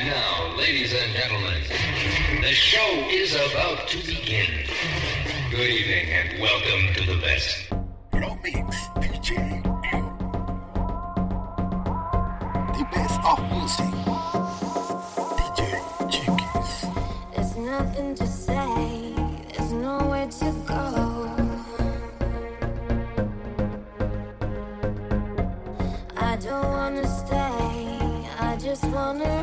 And now, ladies and gentlemen, the show is about to begin. Good evening and welcome to the best. Blow Mix The best of music. DJ Chickens. There's nothing to say, there's nowhere to go. I don't wanna stay, I just wanna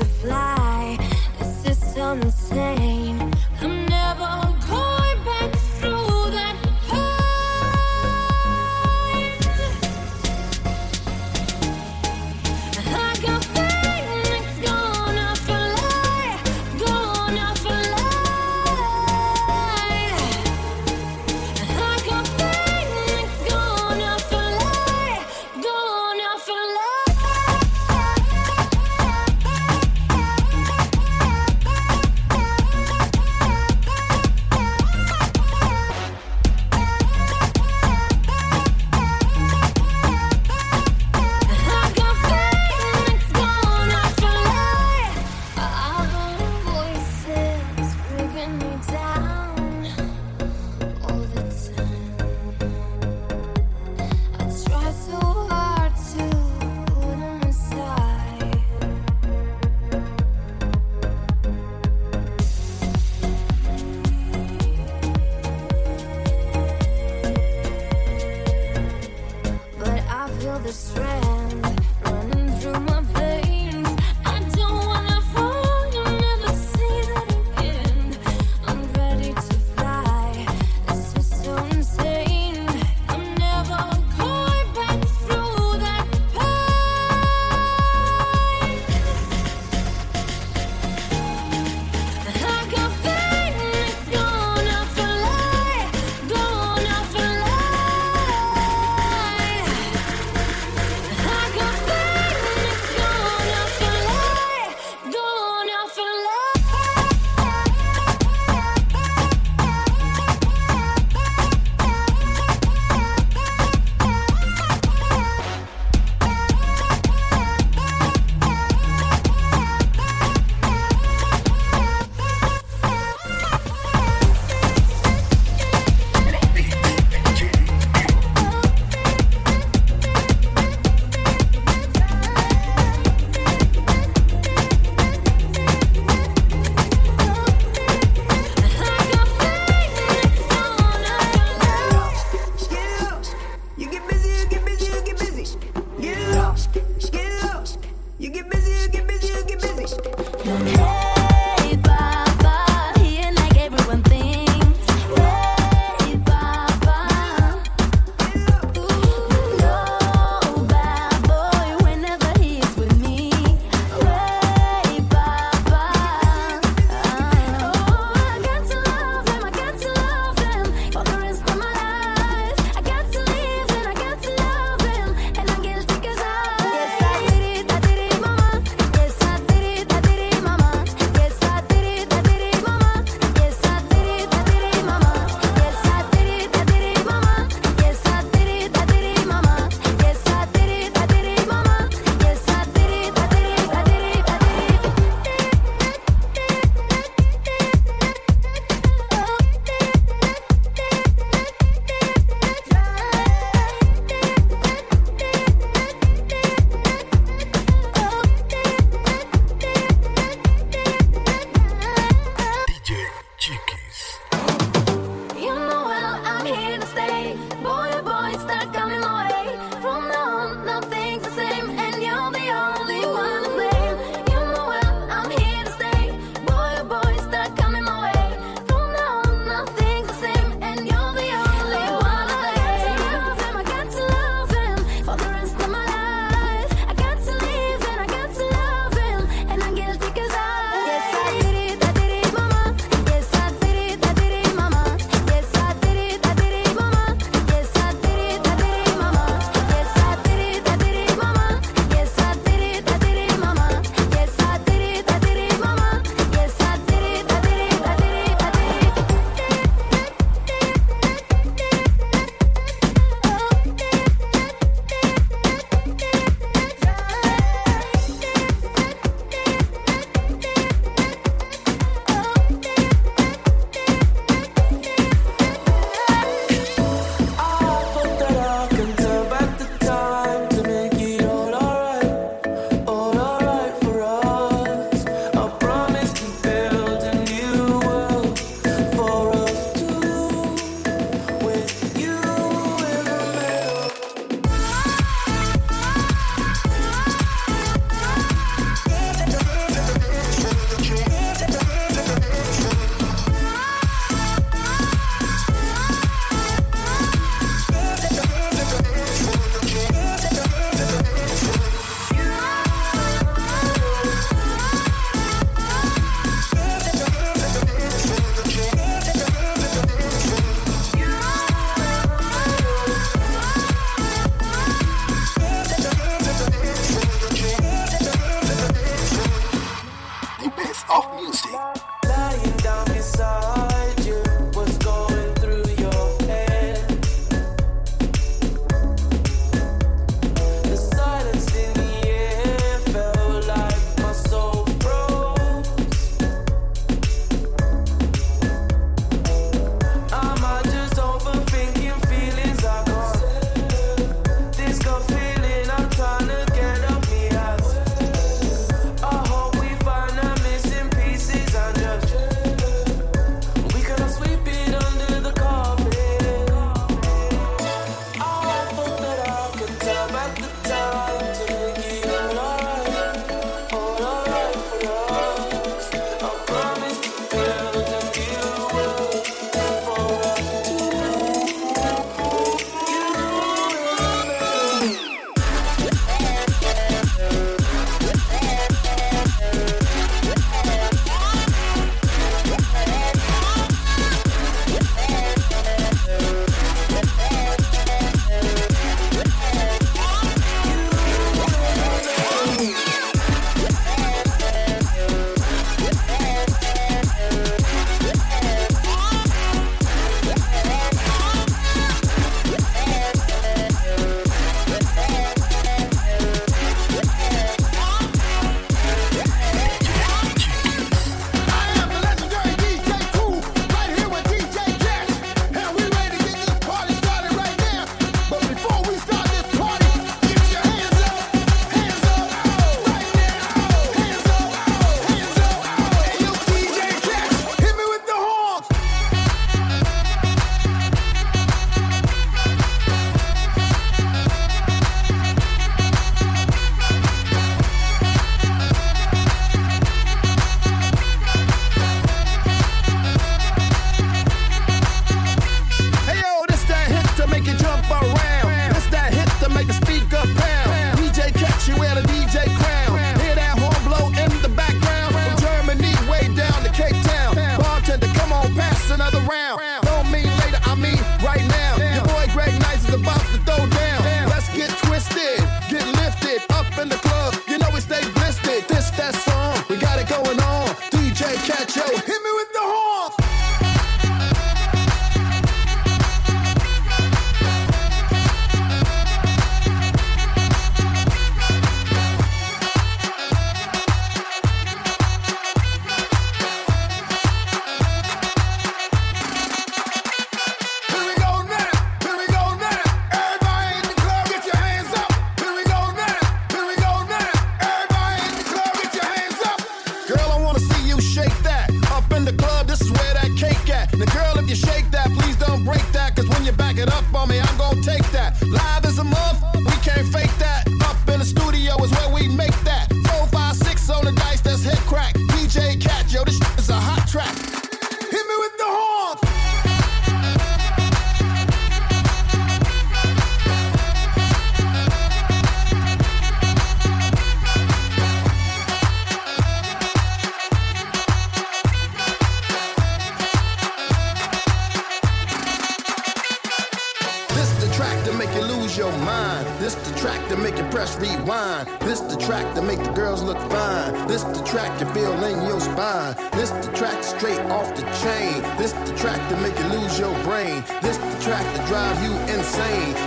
to fly.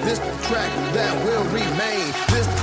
This track that will remain. This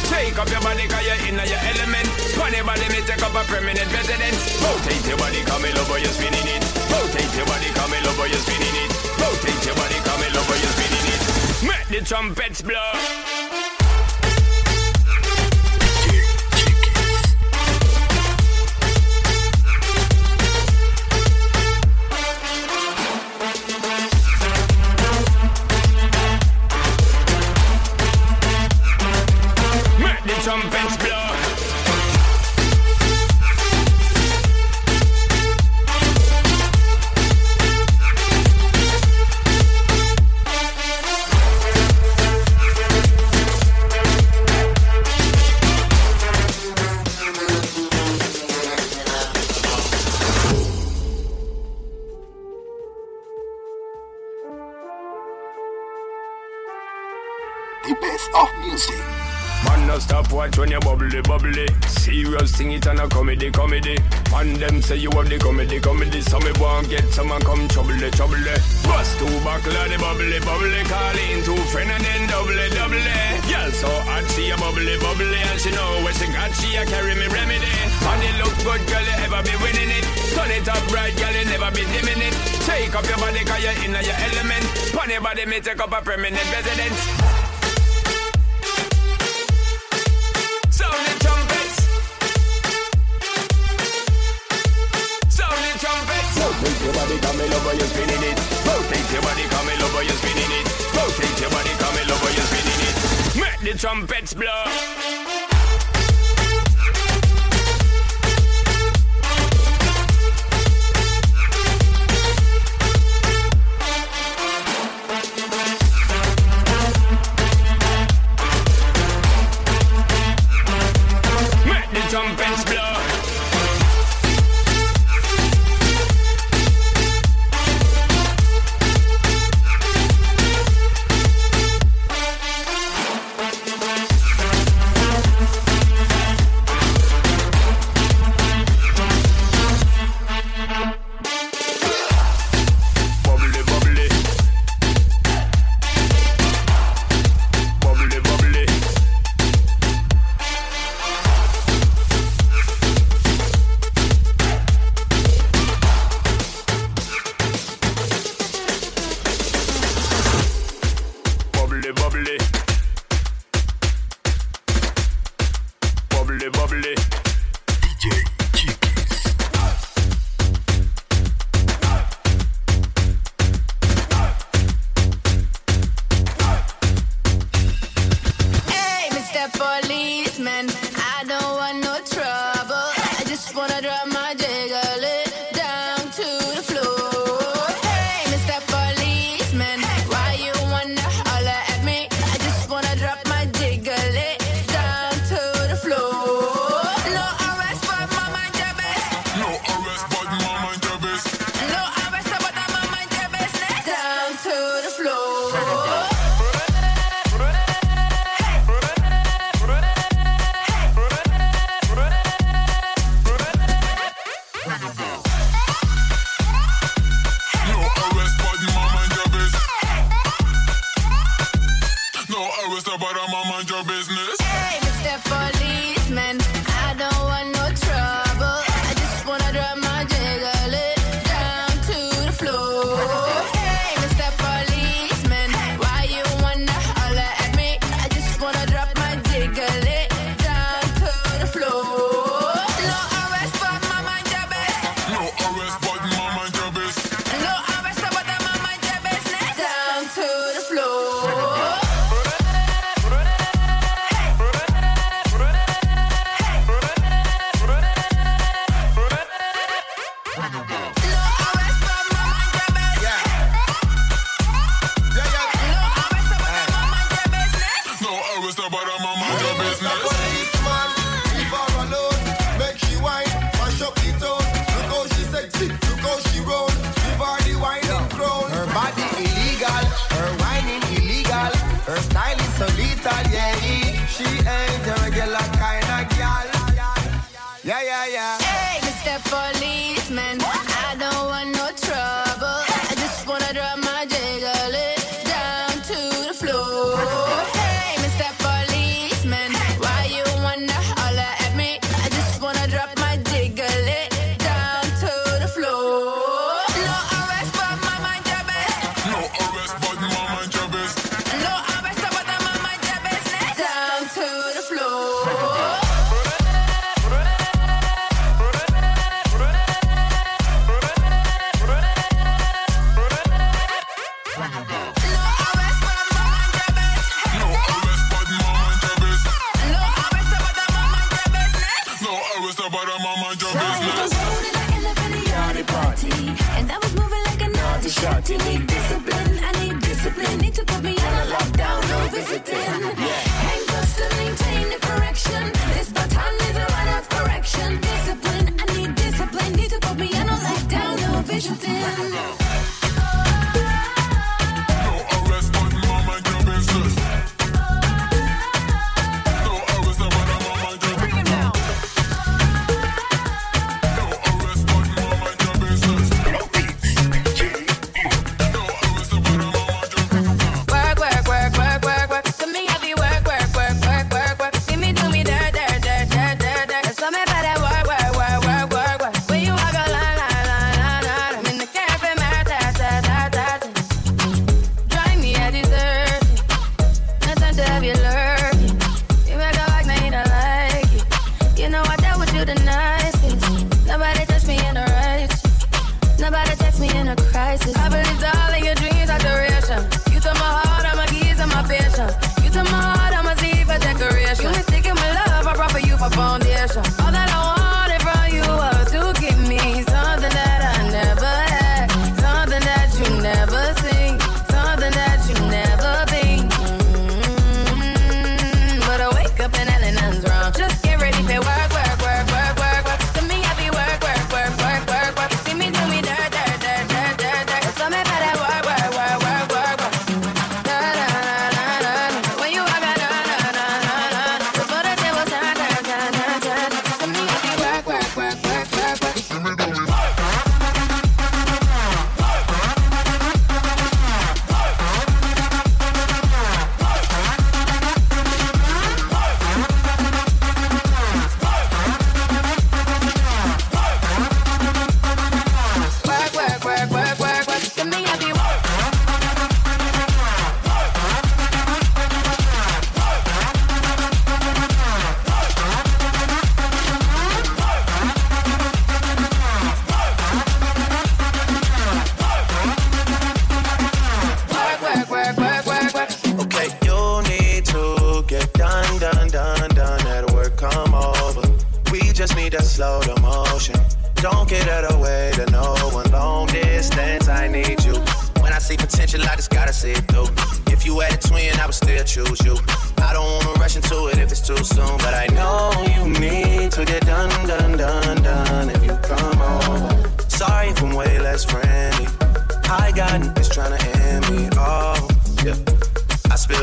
Take up your body, cause you're in your element. Funny body, me take up a permanent residence. Rotate your body, come in over, you're spinning it. Rotate your body, come in over, you're spinning it. Rotate your body, come in over, you're spinning it. Make the trumpets blow. Trumpets blow. Man, them say you have the comedy, comedy. So me want get someone come trouble, trouble. Bust two buckle the bubbly, bubbly. Call in two friend and then double, double. Girl so hot, she a bubbly, bubbly. And she know where she got, she a carry me remedy. And it look good, girl, you ever be winning it. Turn it up right, girl, you never be dimming it. Take up your body, cause you're in your element. Pon your body, me take up a permanent residence. Body, come over, you're spinning it. Rotate your body, come over, you're spinning it. Rotate your body, come over, you're spinning it. Make the trumpets blow. bubbly, bubbly. DJ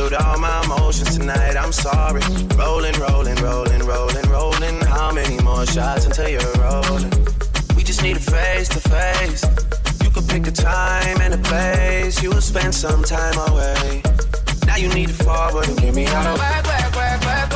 spilled all my emotions tonight. I'm sorry. Rolling, rolling, rolling, rolling, rolling. How many more shots until you're rolling? We just need a face to face. You could pick a time and a place. You'll spend some time away. Now you need to forward and give me all of work, work, work, work.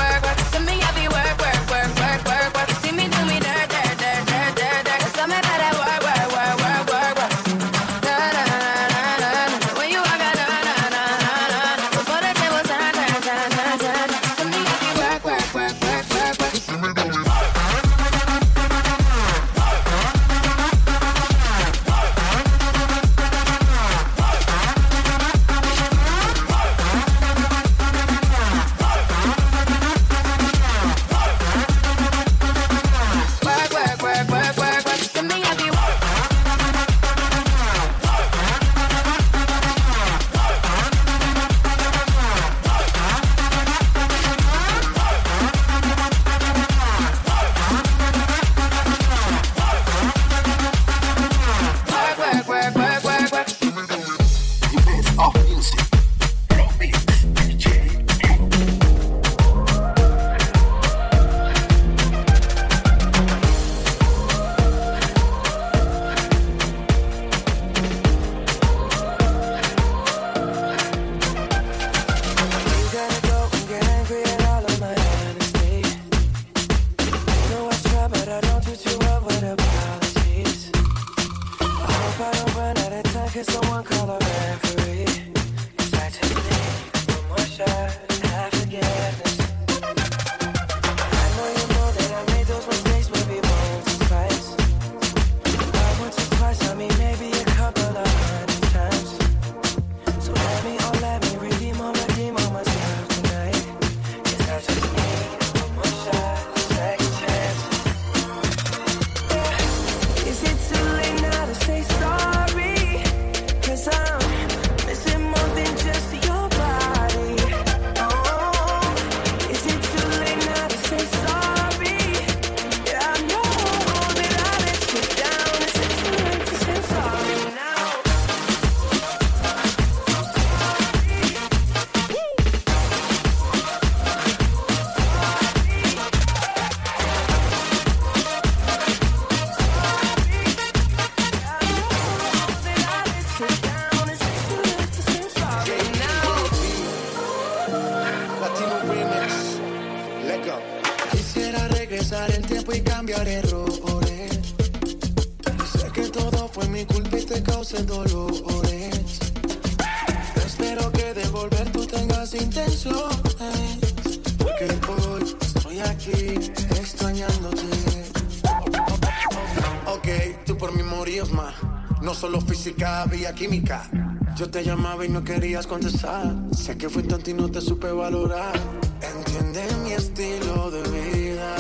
química. Yo te llamaba y no querías contestar. Sé que fui tonto y no te supe valorar. Entiende mi estilo de vida.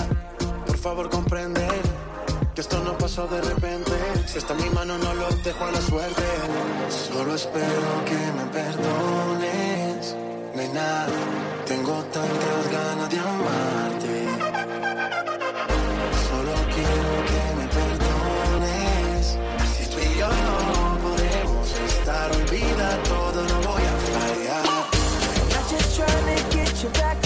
Por favor, comprender que esto no pasó de repente. Si está en mi mano, no lo dejo a la suerte. Solo espero que me perdones. Nena, tengo tantas ganas de amarte. Solo quiero que me olvida todo, no voy a fallar. I'm not just trying to get you back.